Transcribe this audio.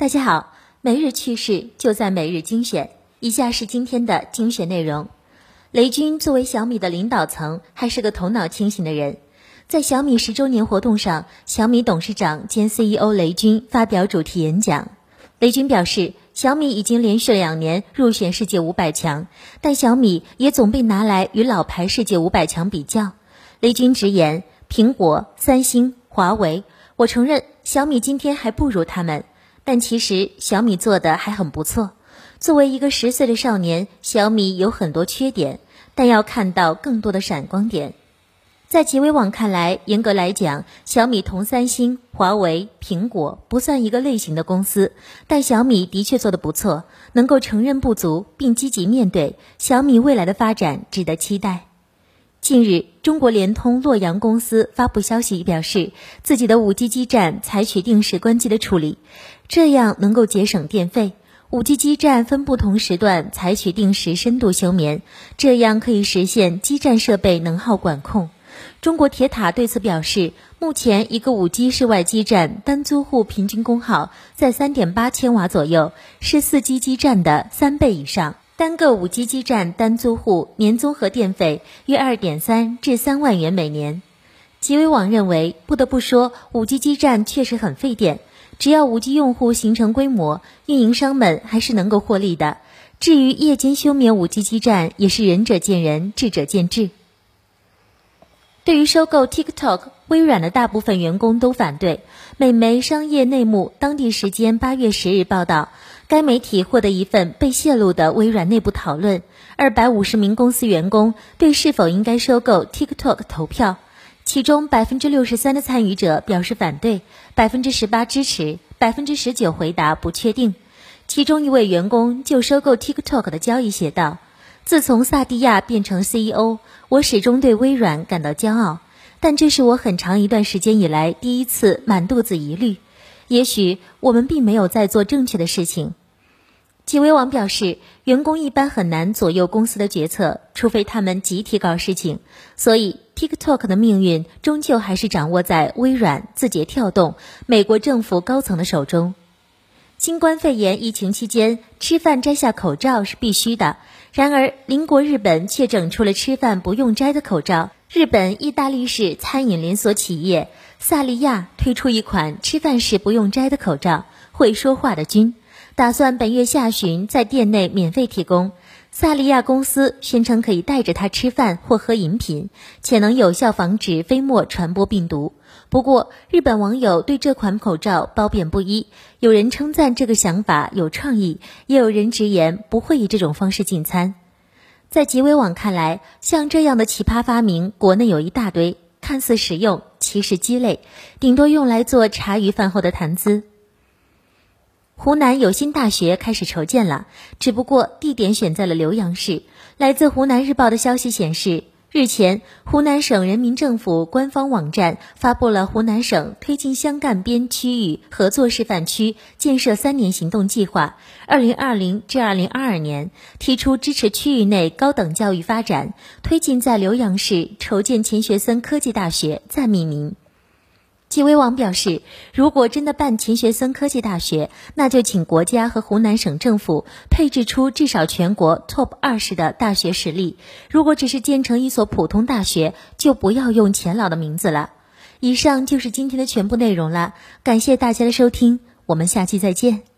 大家好，每日趣事就在每日精选。以下是今天的精选内容。雷军作为小米的领导层，还是个头脑清醒的人。在小米十周年活动上，小米董事长兼 CEO 雷军发表主题演讲。雷军表示，小米已经连续两年入选世界五百强，但小米也总被拿来与老牌世界五百强比较。雷军直言，苹果、三星、华为，我承认小米今天还不如他们。但其实小米做的还很不错。作为一个十岁的少年，小米有很多缺点，但要看到更多的闪光点。在极微网看来，严格来讲，小米同三星、华为、苹果不算一个类型的公司。但小米的确做得不错，能够承认不足并积极面对，小米未来的发展值得期待。近日，中国联通洛阳公司发布消息表示，自己的五 G 基站采取定时关机的处理，这样能够节省电费。五 G 基站分不同时段采取定时深度休眠，这样可以实现基站设备能耗管控。中国铁塔对此表示，目前一个五 G 室外基站单租户平均功耗在三点八千瓦左右，是四 G 基站的三倍以上。单个五 G 基站单租户年综合电费约二点三至三万元每年。极微网认为，不得不说，五 G 基站确实很费电。只要五 G 用户形成规模，运营商们还是能够获利的。至于夜间休眠五 G 基站，也是仁者见仁，智者见智。对于收购 TikTok，微软的大部分员工都反对。美媒商业内幕当地时间八月十日报道。该媒体获得一份被泄露的微软内部讨论，二百五十名公司员工对是否应该收购 TikTok 投票，其中百分之六十三的参与者表示反对，百分之十八支持，百分之十九回答不确定。其中一位员工就收购 TikTok 的交易写道：“自从萨蒂亚变成 CEO，我始终对微软感到骄傲，但这是我很长一段时间以来第一次满肚子疑虑。也许我们并没有在做正确的事情。”几位网表示，员工一般很难左右公司的决策，除非他们集体搞事情。所以，TikTok 的命运终究还是掌握在微软、字节跳动、美国政府高层的手中。新冠肺炎疫情期间，吃饭摘下口罩是必须的。然而，邻国日本却整出了吃饭不用摘的口罩。日本意大利式餐饮连锁企业萨利亚推出一款吃饭时不用摘的口罩，会说话的菌。打算本月下旬在店内免费提供。萨利亚公司宣称可以带着它吃饭或喝饮品，且能有效防止飞沫传播病毒。不过，日本网友对这款口罩褒贬不一，有人称赞这个想法有创意，也有人直言不会以这种方式进餐。在极微网看来，像这样的奇葩发明，国内有一大堆，看似实用，其实鸡肋，顶多用来做茶余饭后的谈资。湖南有新大学开始筹建了，只不过地点选在了浏阳市。来自湖南日报的消息显示，日前，湖南省人民政府官方网站发布了湖南省推进湘赣边区域合作示范区建设三年行动计划（二零二零至二零二二年），提出支持区域内高等教育发展，推进在浏阳市筹建钱学森科技大学暂命名。纪委网表示，如果真的办钱学森科技大学，那就请国家和湖南省政府配置出至少全国 TOP 二十的大学实力。如果只是建成一所普通大学，就不要用钱老的名字了。以上就是今天的全部内容了，感谢大家的收听，我们下期再见。